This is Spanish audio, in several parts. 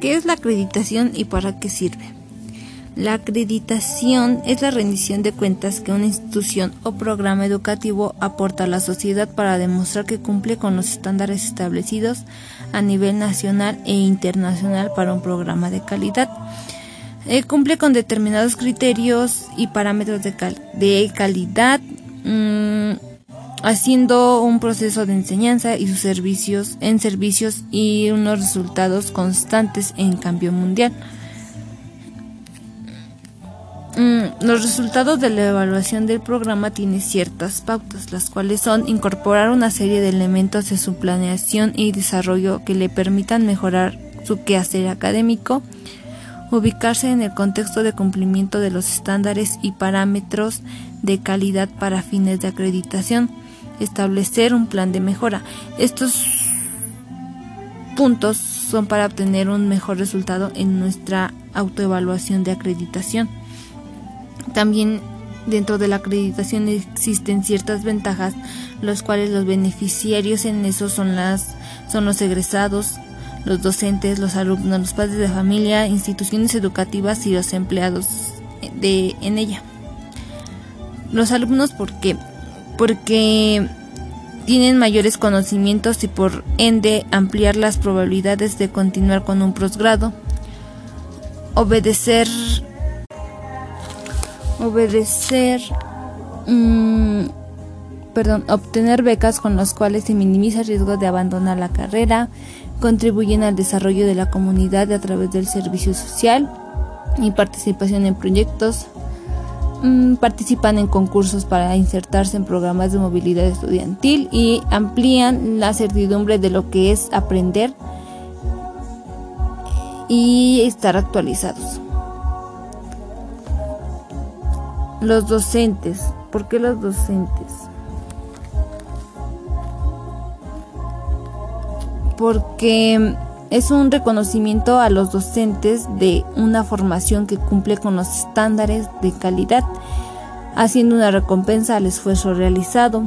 ¿Qué es la acreditación y para qué sirve? La acreditación es la rendición de cuentas que una institución o programa educativo aporta a la sociedad para demostrar que cumple con los estándares establecidos a nivel nacional e internacional para un programa de calidad. Eh, cumple con determinados criterios y parámetros de, calidad, mm, haciendo un proceso de enseñanza y sus servicios en servicios y unos resultados constantes en cambio mundial. Mm, los resultados de la evaluación del programa tienen ciertas pautas, las cuales son incorporar una serie de elementos de su planeación y desarrollo que le permitan mejorar su quehacer académico, ubicarse en el contexto de cumplimiento de los estándares y parámetros de calidad para fines de acreditación, establecer un plan de mejora. Estos puntos son para obtener un mejor resultado en nuestra autoevaluación de acreditación. También dentro de la acreditación existen ciertas ventajas, los cuales los beneficiarios en eso son las son los egresados, los docentes, los alumnos, los padres de familia, instituciones educativas y los empleados de en ella. Los alumnos ¿por qué? Porque tienen mayores conocimientos y por ende ampliar las probabilidades de continuar con un posgrado, obedecer obedecer, mm, perdón, obtener becas con las cuales se minimiza el riesgo de abandonar la carrera, contribuyen al desarrollo de la comunidad a través del servicio social y participación en proyectos, mm, participan en concursos para insertarse en programas de movilidad estudiantil y amplían la certidumbre de lo que es aprender y estar actualizados. Los docentes. ¿Por qué los docentes? Porque es un reconocimiento a los docentes de una formación que cumple con los estándares de calidad, haciendo una recompensa al esfuerzo realizado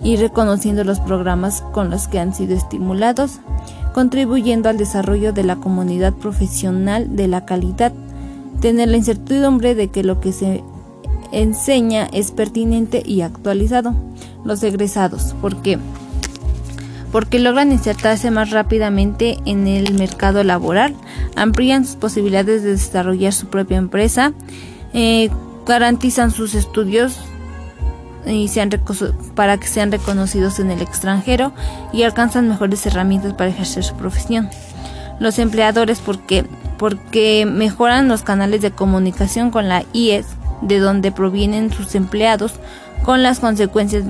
y reconociendo los programas con los que han sido estimulados, contribuyendo al desarrollo de la comunidad profesional de la calidad, tener la incertidumbre de que lo que se enseña es pertinente y actualizado. Los egresados, ¿por qué? Porque logran insertarse más rápidamente en el mercado laboral, amplían sus posibilidades de desarrollar su propia empresa, eh, garantizan sus estudios y sean para que sean reconocidos en el extranjero y alcanzan mejores herramientas para ejercer su profesión. Los empleadores, ¿por qué? Porque mejoran los canales de comunicación con la IES de donde provienen sus empleados con las consecuencias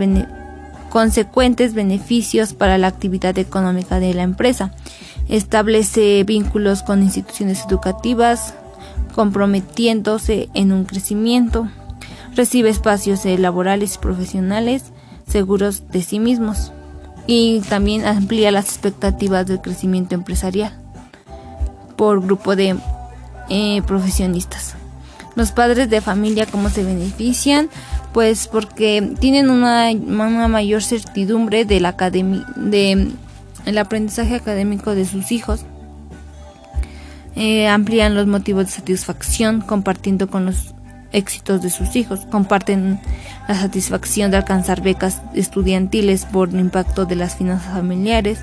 consecuentes beneficios para la actividad económica de la empresa. Establece vínculos con instituciones educativas, comprometiéndose en un crecimiento. Recibe espacios laborales y profesionales seguros de sí mismos y también amplía las expectativas del crecimiento empresarial por grupo de eh, profesionistas. Los padres de familia, ¿cómo se benefician? Pues porque tienen una, mayor certidumbre de la de el aprendizaje académico de sus hijos. Eh, amplían los motivos de satisfacción compartiendo con los éxitos de sus hijos. Comparten la satisfacción de alcanzar becas estudiantiles por el impacto de las finanzas familiares.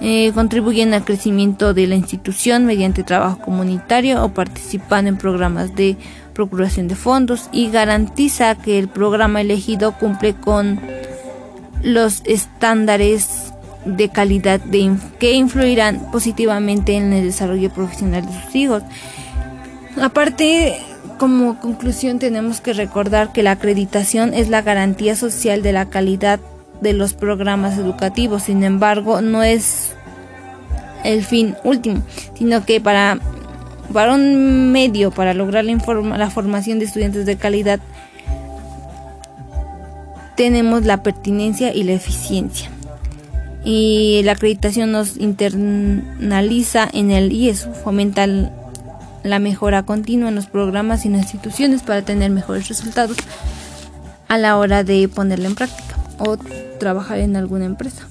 Eh, contribuyen al crecimiento de la institución mediante trabajo comunitario o participan en programas de procuración de fondos y garantiza que el programa elegido cumple con los estándares de calidad de que influirán positivamente en el desarrollo profesional de sus hijos. Aparte, como conclusión tenemos que recordar que la acreditación es la garantía social de la calidad de los programas educativos, sin embargo, no es el fin último, sino que para para un medio para lograr la, la formación de estudiantes de calidad, tenemos la pertinencia y la eficiencia. Y la acreditación nos internaliza en el IES, fomenta la mejora continua en los programas y en las instituciones para tener mejores resultados a la hora de ponerla en práctica o trabajar en alguna empresa.